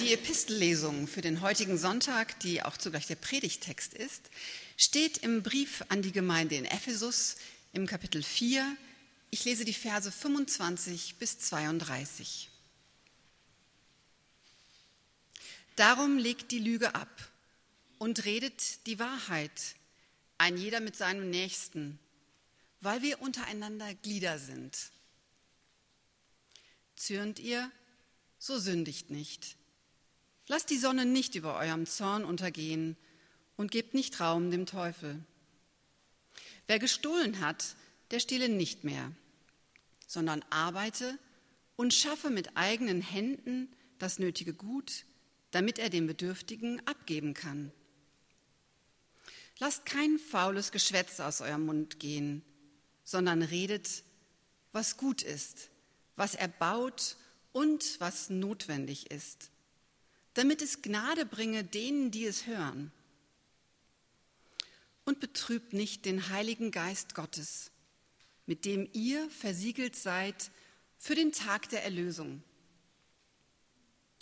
Die Epistellesung für den heutigen Sonntag, die auch zugleich der Predigtext ist, steht im Brief an die Gemeinde in Ephesus im Kapitel 4. Ich lese die Verse 25 bis 32. Darum legt die Lüge ab und redet die Wahrheit, ein jeder mit seinem Nächsten, weil wir untereinander Glieder sind. Zürnt ihr, so sündigt nicht. Lasst die Sonne nicht über eurem Zorn untergehen und gebt nicht Raum dem Teufel. Wer gestohlen hat, der stehle nicht mehr, sondern arbeite und schaffe mit eigenen Händen das nötige Gut, damit er dem Bedürftigen abgeben kann. Lasst kein faules Geschwätz aus eurem Mund gehen, sondern redet, was gut ist, was erbaut und was notwendig ist damit es Gnade bringe denen, die es hören. Und betrübt nicht den Heiligen Geist Gottes, mit dem ihr versiegelt seid für den Tag der Erlösung.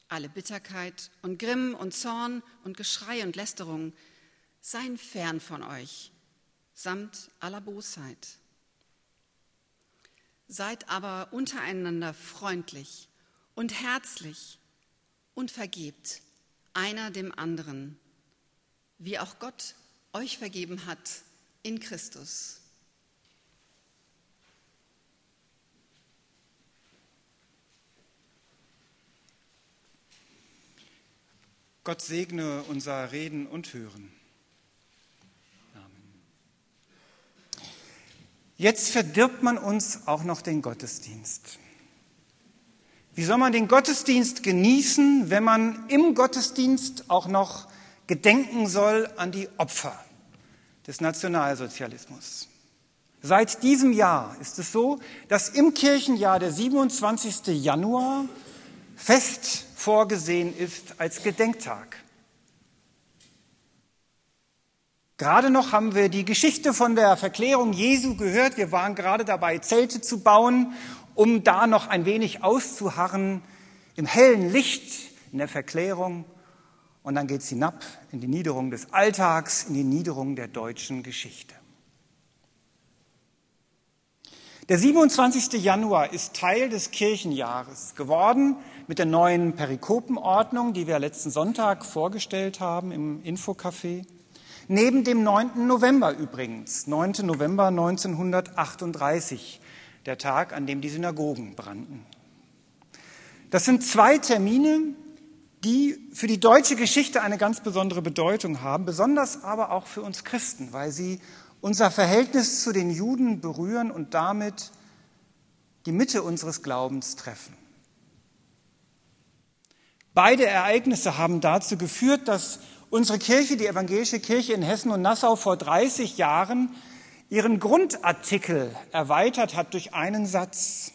Alle Bitterkeit und Grimm und Zorn und Geschrei und Lästerung seien fern von euch, samt aller Bosheit. Seid aber untereinander freundlich und herzlich und vergebt einer dem anderen, wie auch Gott euch vergeben hat in Christus. Gott segne unser Reden und Hören. Amen. Jetzt verdirbt man uns auch noch den Gottesdienst. Wie soll man den Gottesdienst genießen, wenn man im Gottesdienst auch noch gedenken soll an die Opfer des Nationalsozialismus? Seit diesem Jahr ist es so, dass im Kirchenjahr der 27. Januar fest vorgesehen ist als Gedenktag. Gerade noch haben wir die Geschichte von der Verklärung Jesu gehört. Wir waren gerade dabei, Zelte zu bauen um da noch ein wenig auszuharren im hellen Licht, in der Verklärung. Und dann geht es hinab in die Niederung des Alltags, in die Niederung der deutschen Geschichte. Der 27. Januar ist Teil des Kirchenjahres geworden mit der neuen Perikopenordnung, die wir letzten Sonntag vorgestellt haben im Infocafé. Neben dem 9. November übrigens, 9. November 1938, der Tag, an dem die Synagogen brannten. Das sind zwei Termine, die für die deutsche Geschichte eine ganz besondere Bedeutung haben, besonders aber auch für uns Christen, weil sie unser Verhältnis zu den Juden berühren und damit die Mitte unseres Glaubens treffen. Beide Ereignisse haben dazu geführt, dass unsere Kirche, die evangelische Kirche in Hessen und Nassau vor 30 Jahren ihren Grundartikel erweitert hat durch einen Satz,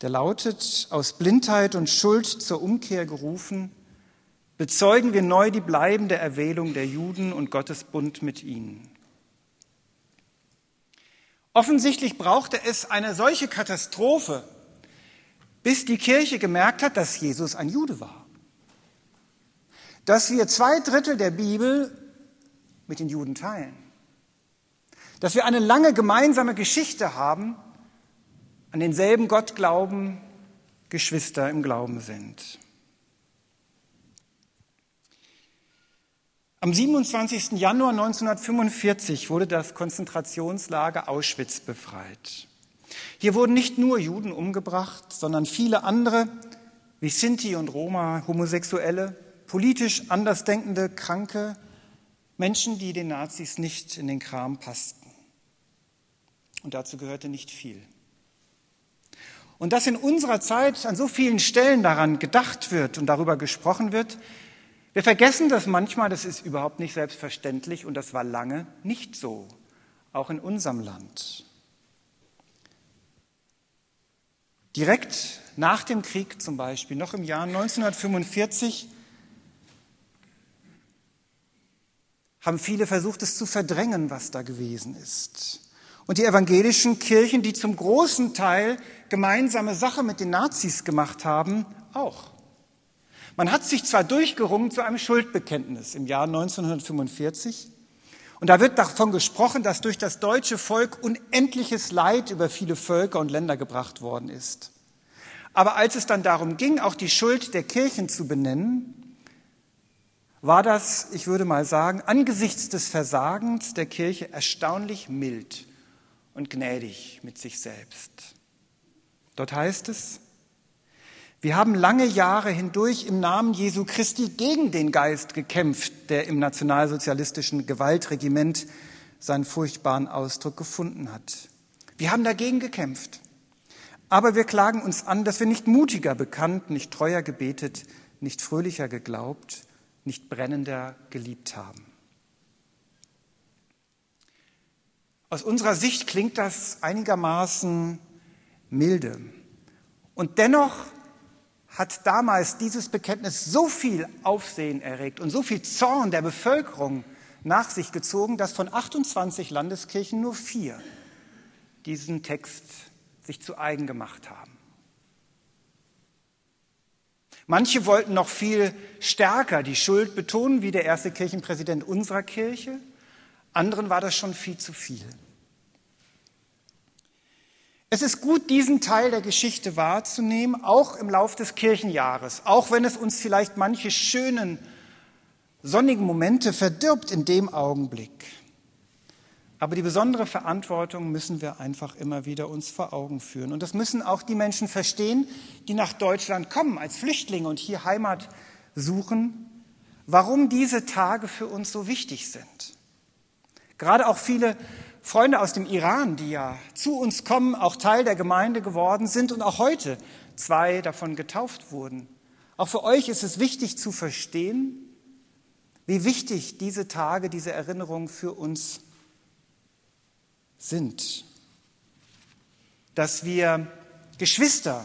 der lautet, aus Blindheit und Schuld zur Umkehr gerufen, bezeugen wir neu die bleibende Erwählung der Juden und Gottes Bund mit ihnen. Offensichtlich brauchte es eine solche Katastrophe, bis die Kirche gemerkt hat, dass Jesus ein Jude war. Dass wir zwei Drittel der Bibel mit den Juden teilen dass wir eine lange gemeinsame Geschichte haben, an denselben Gott glauben, Geschwister im Glauben sind. Am 27. Januar 1945 wurde das Konzentrationslager Auschwitz befreit. Hier wurden nicht nur Juden umgebracht, sondern viele andere, wie Sinti und Roma, Homosexuelle, politisch andersdenkende, Kranke, Menschen, die den Nazis nicht in den Kram passten und dazu gehörte nicht viel. Und dass in unserer Zeit an so vielen Stellen daran gedacht wird und darüber gesprochen wird, wir vergessen das manchmal, das ist überhaupt nicht selbstverständlich und das war lange nicht so, auch in unserem Land. Direkt nach dem Krieg zum Beispiel, noch im Jahr 1945, haben viele versucht, es zu verdrängen, was da gewesen ist. Und die evangelischen Kirchen, die zum großen Teil gemeinsame Sache mit den Nazis gemacht haben, auch. Man hat sich zwar durchgerungen zu einem Schuldbekenntnis im Jahr 1945, und da wird davon gesprochen, dass durch das deutsche Volk unendliches Leid über viele Völker und Länder gebracht worden ist. Aber als es dann darum ging, auch die Schuld der Kirchen zu benennen, war das, ich würde mal sagen, angesichts des Versagens der Kirche erstaunlich mild und gnädig mit sich selbst. Dort heißt es, wir haben lange Jahre hindurch im Namen Jesu Christi gegen den Geist gekämpft, der im nationalsozialistischen Gewaltregiment seinen furchtbaren Ausdruck gefunden hat. Wir haben dagegen gekämpft. Aber wir klagen uns an, dass wir nicht mutiger bekannt, nicht treuer gebetet, nicht fröhlicher geglaubt, nicht brennender geliebt haben. Aus unserer Sicht klingt das einigermaßen milde. Und dennoch hat damals dieses Bekenntnis so viel Aufsehen erregt und so viel Zorn der Bevölkerung nach sich gezogen, dass von 28 Landeskirchen nur vier diesen Text sich zu eigen gemacht haben. Manche wollten noch viel stärker die Schuld betonen, wie der erste Kirchenpräsident unserer Kirche. Anderen war das schon viel zu viel. Es ist gut, diesen Teil der Geschichte wahrzunehmen, auch im Lauf des Kirchenjahres, auch wenn es uns vielleicht manche schönen, sonnigen Momente verdirbt in dem Augenblick. Aber die besondere Verantwortung müssen wir einfach immer wieder uns vor Augen führen. Und das müssen auch die Menschen verstehen, die nach Deutschland kommen als Flüchtlinge und hier Heimat suchen, warum diese Tage für uns so wichtig sind. Gerade auch viele Freunde aus dem Iran, die ja zu uns kommen, auch Teil der Gemeinde geworden sind und auch heute zwei davon getauft wurden. Auch für euch ist es wichtig zu verstehen, wie wichtig diese Tage, diese Erinnerungen für uns sind. Dass wir Geschwister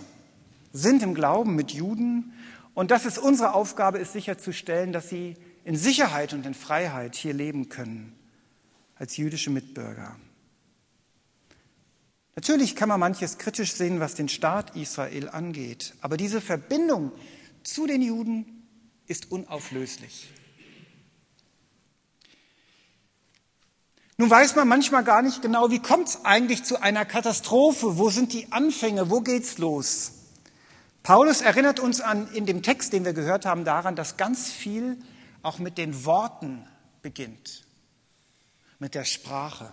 sind im Glauben mit Juden und dass es unsere Aufgabe ist, sicherzustellen, dass sie in Sicherheit und in Freiheit hier leben können als jüdische Mitbürger. Natürlich kann man manches kritisch sehen, was den Staat Israel angeht, aber diese Verbindung zu den Juden ist unauflöslich. Nun weiß man manchmal gar nicht genau, wie kommt es eigentlich zu einer Katastrophe? Wo sind die Anfänge? Wo geht's los? Paulus erinnert uns an, in dem Text, den wir gehört haben, daran, dass ganz viel auch mit den Worten beginnt, mit der Sprache.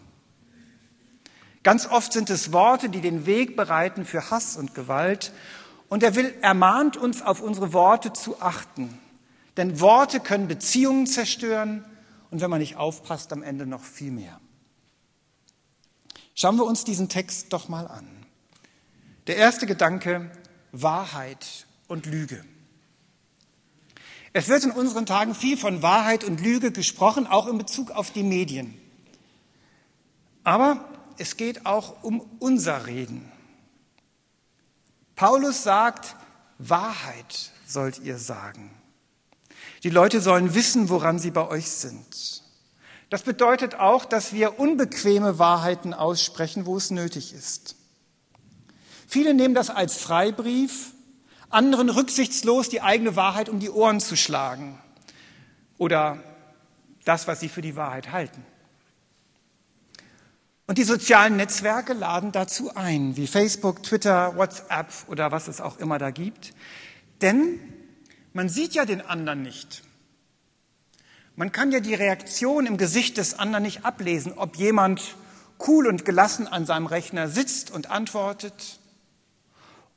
Ganz oft sind es Worte, die den Weg bereiten für Hass und Gewalt. Und er will, ermahnt uns, auf unsere Worte zu achten. Denn Worte können Beziehungen zerstören, und wenn man nicht aufpasst, am Ende noch viel mehr. Schauen wir uns diesen Text doch mal an. Der erste Gedanke, Wahrheit und Lüge. Es wird in unseren Tagen viel von Wahrheit und Lüge gesprochen, auch in Bezug auf die Medien. Aber es geht auch um unser Reden. Paulus sagt, Wahrheit sollt ihr sagen. Die Leute sollen wissen, woran sie bei euch sind. Das bedeutet auch, dass wir unbequeme Wahrheiten aussprechen, wo es nötig ist. Viele nehmen das als Freibrief, anderen rücksichtslos die eigene Wahrheit um die Ohren zu schlagen oder das, was sie für die Wahrheit halten. Und die sozialen Netzwerke laden dazu ein, wie Facebook, Twitter, WhatsApp oder was es auch immer da gibt. Denn man sieht ja den anderen nicht. Man kann ja die Reaktion im Gesicht des anderen nicht ablesen, ob jemand cool und gelassen an seinem Rechner sitzt und antwortet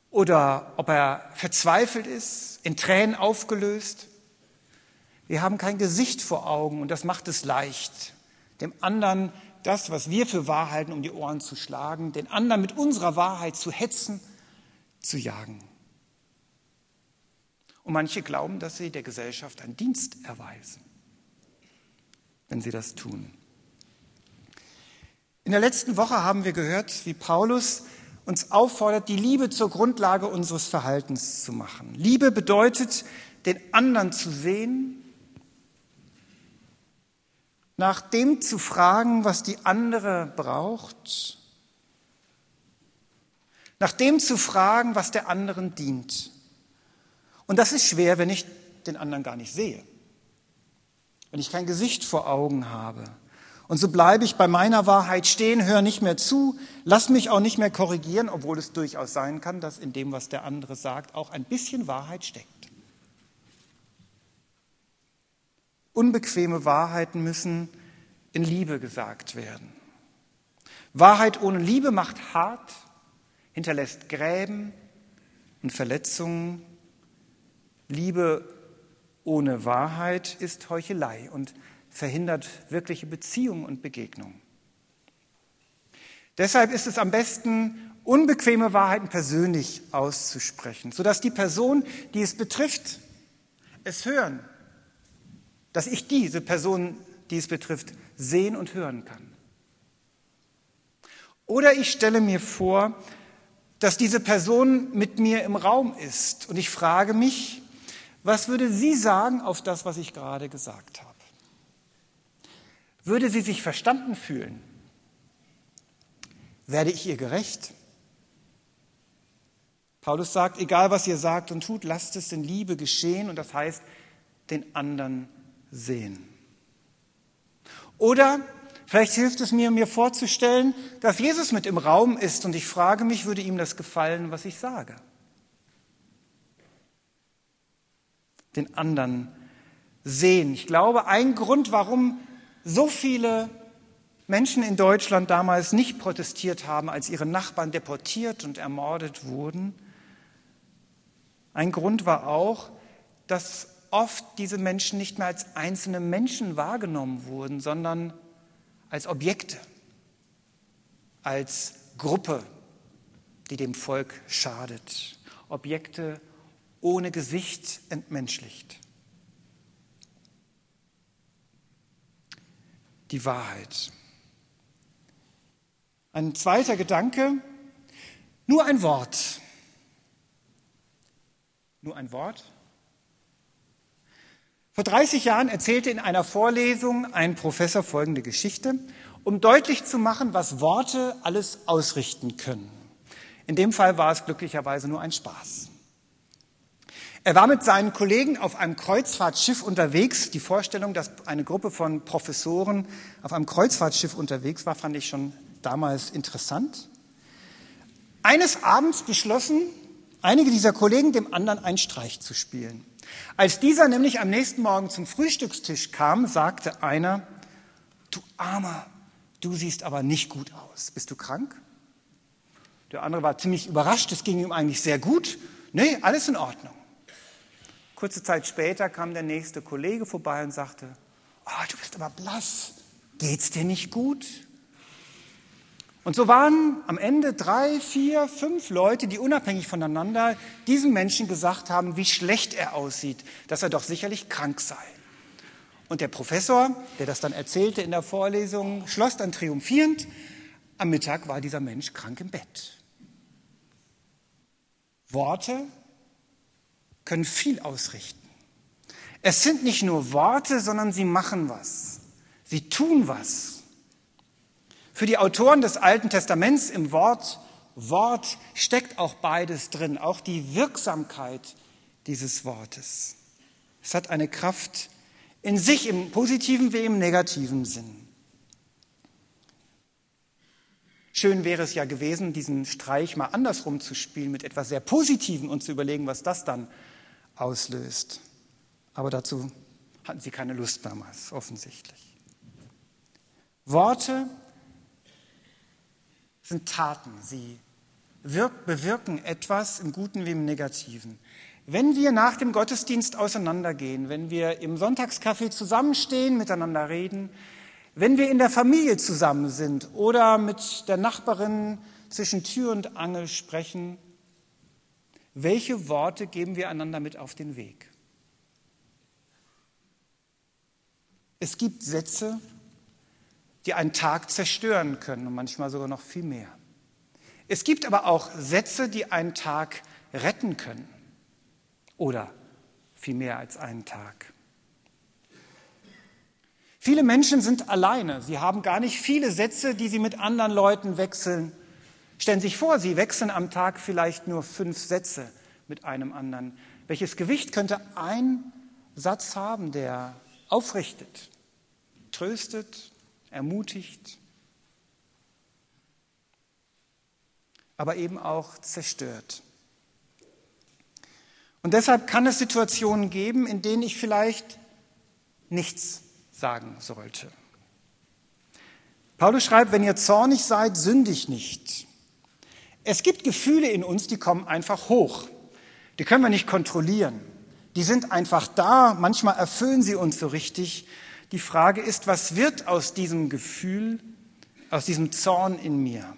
oder ob er verzweifelt ist, in Tränen aufgelöst. Wir haben kein Gesicht vor Augen und das macht es leicht, dem anderen das, was wir für wahr halten, um die Ohren zu schlagen, den anderen mit unserer Wahrheit zu hetzen, zu jagen. Und manche glauben, dass sie der Gesellschaft einen Dienst erweisen, wenn sie das tun. In der letzten Woche haben wir gehört, wie Paulus uns auffordert, die Liebe zur Grundlage unseres Verhaltens zu machen. Liebe bedeutet, den anderen zu sehen, nach dem zu fragen, was die andere braucht, nach dem zu fragen, was der anderen dient. Und das ist schwer, wenn ich den anderen gar nicht sehe, wenn ich kein Gesicht vor Augen habe. Und so bleibe ich bei meiner Wahrheit stehen, höre nicht mehr zu, lass mich auch nicht mehr korrigieren, obwohl es durchaus sein kann, dass in dem, was der andere sagt, auch ein bisschen Wahrheit steckt. Unbequeme Wahrheiten müssen in Liebe gesagt werden. Wahrheit ohne Liebe macht hart, hinterlässt Gräben und Verletzungen. Liebe ohne Wahrheit ist Heuchelei und verhindert wirkliche Beziehungen und Begegnungen. Deshalb ist es am besten, unbequeme Wahrheiten persönlich auszusprechen, sodass die Person, die es betrifft, es hören, dass ich diese Person, die es betrifft, sehen und hören kann. Oder ich stelle mir vor, dass diese Person mit mir im Raum ist und ich frage mich, was würde sie sagen auf das, was ich gerade gesagt habe? Würde sie sich verstanden fühlen? Werde ich ihr gerecht? Paulus sagt, egal was ihr sagt und tut, lasst es in Liebe geschehen und das heißt, den anderen sehen. Oder vielleicht hilft es mir, mir vorzustellen, dass Jesus mit im Raum ist und ich frage mich, würde ihm das gefallen, was ich sage? Den anderen sehen. Ich glaube, ein Grund, warum so viele Menschen in Deutschland damals nicht protestiert haben, als ihre Nachbarn deportiert und ermordet wurden. Ein Grund war auch, dass oft diese Menschen nicht mehr als einzelne Menschen wahrgenommen wurden, sondern als Objekte, als Gruppe, die dem Volk schadet. Objekte ohne Gesicht entmenschlicht. die Wahrheit. Ein zweiter Gedanke, nur ein Wort. Nur ein Wort? Vor 30 Jahren erzählte in einer Vorlesung ein Professor folgende Geschichte, um deutlich zu machen, was Worte alles ausrichten können. In dem Fall war es glücklicherweise nur ein Spaß. Er war mit seinen Kollegen auf einem Kreuzfahrtschiff unterwegs. Die Vorstellung, dass eine Gruppe von Professoren auf einem Kreuzfahrtschiff unterwegs war, fand ich schon damals interessant. Eines Abends beschlossen einige dieser Kollegen, dem anderen einen Streich zu spielen. Als dieser nämlich am nächsten Morgen zum Frühstückstisch kam, sagte einer, du Armer, du siehst aber nicht gut aus. Bist du krank? Der andere war ziemlich überrascht, es ging ihm eigentlich sehr gut. Nee, alles in Ordnung. Kurze Zeit später kam der nächste Kollege vorbei und sagte, oh, du bist aber blass, geht's dir nicht gut? Und so waren am Ende drei, vier, fünf Leute, die unabhängig voneinander diesem Menschen gesagt haben, wie schlecht er aussieht, dass er doch sicherlich krank sei. Und der Professor, der das dann erzählte in der Vorlesung, schloss dann triumphierend, am Mittag war dieser Mensch krank im Bett. Worte können viel ausrichten. Es sind nicht nur Worte, sondern sie machen was. Sie tun was. Für die Autoren des Alten Testaments im Wort Wort steckt auch beides drin, auch die Wirksamkeit dieses Wortes. Es hat eine Kraft in sich im positiven wie im negativen Sinn. Schön wäre es ja gewesen, diesen Streich mal andersrum zu spielen, mit etwas sehr Positiven und zu überlegen, was das dann auslöst. Aber dazu hatten sie keine Lust damals, offensichtlich. Worte sind Taten, sie bewirken etwas im Guten wie im Negativen. Wenn wir nach dem Gottesdienst auseinandergehen, wenn wir im Sonntagscafé zusammenstehen, miteinander reden, wenn wir in der Familie zusammen sind oder mit der Nachbarin zwischen Tür und Angel sprechen, welche Worte geben wir einander mit auf den Weg? Es gibt Sätze, die einen Tag zerstören können und manchmal sogar noch viel mehr. Es gibt aber auch Sätze, die einen Tag retten können oder viel mehr als einen Tag. Viele Menschen sind alleine. Sie haben gar nicht viele Sätze, die sie mit anderen Leuten wechseln Stellen Sie sich vor, Sie wechseln am Tag vielleicht nur fünf Sätze mit einem anderen. Welches Gewicht könnte ein Satz haben, der aufrichtet, tröstet, ermutigt, aber eben auch zerstört. Und deshalb kann es Situationen geben, in denen ich vielleicht nichts sagen sollte. Paulus schreibt, wenn ihr zornig seid, sündigt nicht. Es gibt Gefühle in uns, die kommen einfach hoch. Die können wir nicht kontrollieren. Die sind einfach da. Manchmal erfüllen sie uns so richtig. Die Frage ist, was wird aus diesem Gefühl, aus diesem Zorn in mir?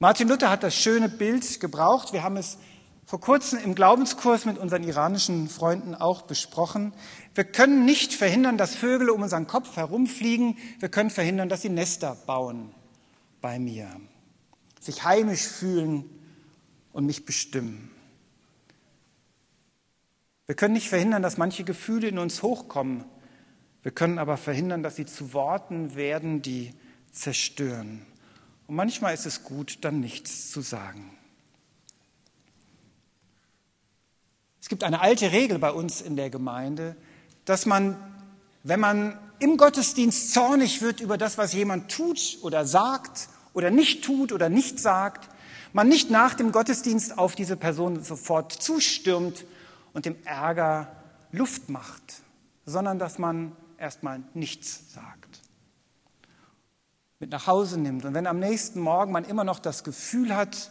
Martin Luther hat das schöne Bild gebraucht. Wir haben es vor kurzem im Glaubenskurs mit unseren iranischen Freunden auch besprochen. Wir können nicht verhindern, dass Vögel um unseren Kopf herumfliegen. Wir können verhindern, dass sie Nester bauen bei mir, sich heimisch fühlen und mich bestimmen. Wir können nicht verhindern, dass manche Gefühle in uns hochkommen. Wir können aber verhindern, dass sie zu Worten werden, die zerstören. Und manchmal ist es gut, dann nichts zu sagen. Es gibt eine alte Regel bei uns in der Gemeinde, dass man, wenn man im Gottesdienst zornig wird über das, was jemand tut oder sagt oder nicht tut oder nicht sagt, man nicht nach dem Gottesdienst auf diese Person sofort zustürmt und dem Ärger Luft macht, sondern dass man erstmal nichts sagt mit nach Hause nimmt. Und wenn am nächsten Morgen man immer noch das Gefühl hat,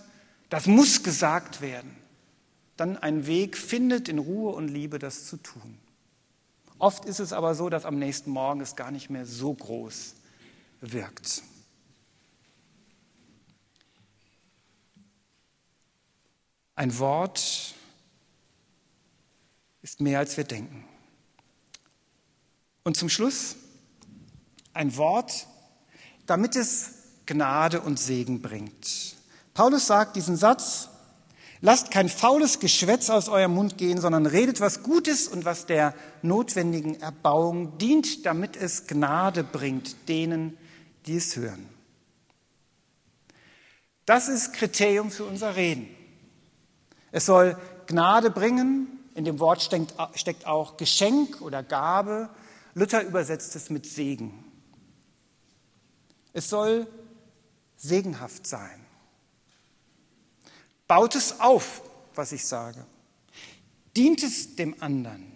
das muss gesagt werden, dann einen Weg findet, in Ruhe und Liebe das zu tun. Oft ist es aber so, dass am nächsten Morgen es gar nicht mehr so groß wirkt. Ein Wort ist mehr, als wir denken. Und zum Schluss, ein Wort damit es Gnade und Segen bringt. Paulus sagt diesen Satz, lasst kein faules Geschwätz aus eurem Mund gehen, sondern redet, was Gutes und was der notwendigen Erbauung dient, damit es Gnade bringt denen, die es hören. Das ist Kriterium für unser Reden. Es soll Gnade bringen, in dem Wort steckt auch Geschenk oder Gabe. Luther übersetzt es mit Segen. Es soll segenhaft sein. Baut es auf, was ich sage. Dient es dem anderen.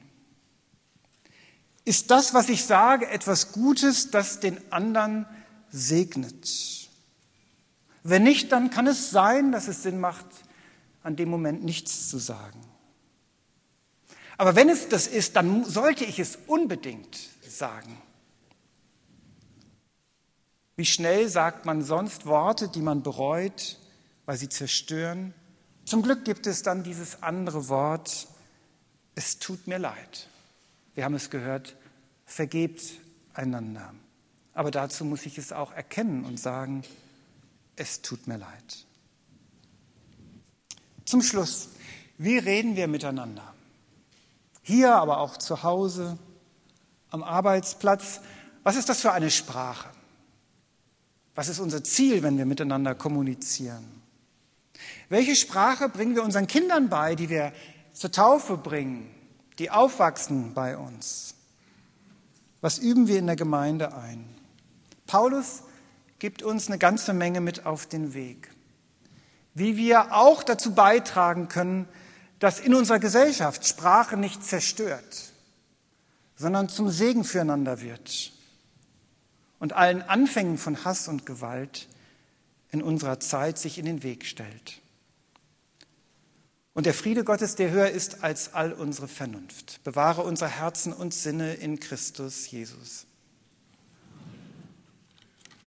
Ist das, was ich sage, etwas Gutes, das den anderen segnet? Wenn nicht, dann kann es sein, dass es Sinn macht, an dem Moment nichts zu sagen. Aber wenn es das ist, dann sollte ich es unbedingt sagen. Wie schnell sagt man sonst Worte, die man bereut, weil sie zerstören? Zum Glück gibt es dann dieses andere Wort, es tut mir leid. Wir haben es gehört, vergebt einander. Aber dazu muss ich es auch erkennen und sagen, es tut mir leid. Zum Schluss, wie reden wir miteinander? Hier, aber auch zu Hause, am Arbeitsplatz. Was ist das für eine Sprache? Was ist unser Ziel, wenn wir miteinander kommunizieren? Welche Sprache bringen wir unseren Kindern bei, die wir zur Taufe bringen, die aufwachsen bei uns? Was üben wir in der Gemeinde ein? Paulus gibt uns eine ganze Menge mit auf den Weg, wie wir auch dazu beitragen können, dass in unserer Gesellschaft Sprache nicht zerstört, sondern zum Segen füreinander wird und allen Anfängen von Hass und Gewalt in unserer Zeit sich in den Weg stellt. Und der Friede Gottes, der höher ist als all unsere Vernunft, bewahre unser Herzen und Sinne in Christus Jesus.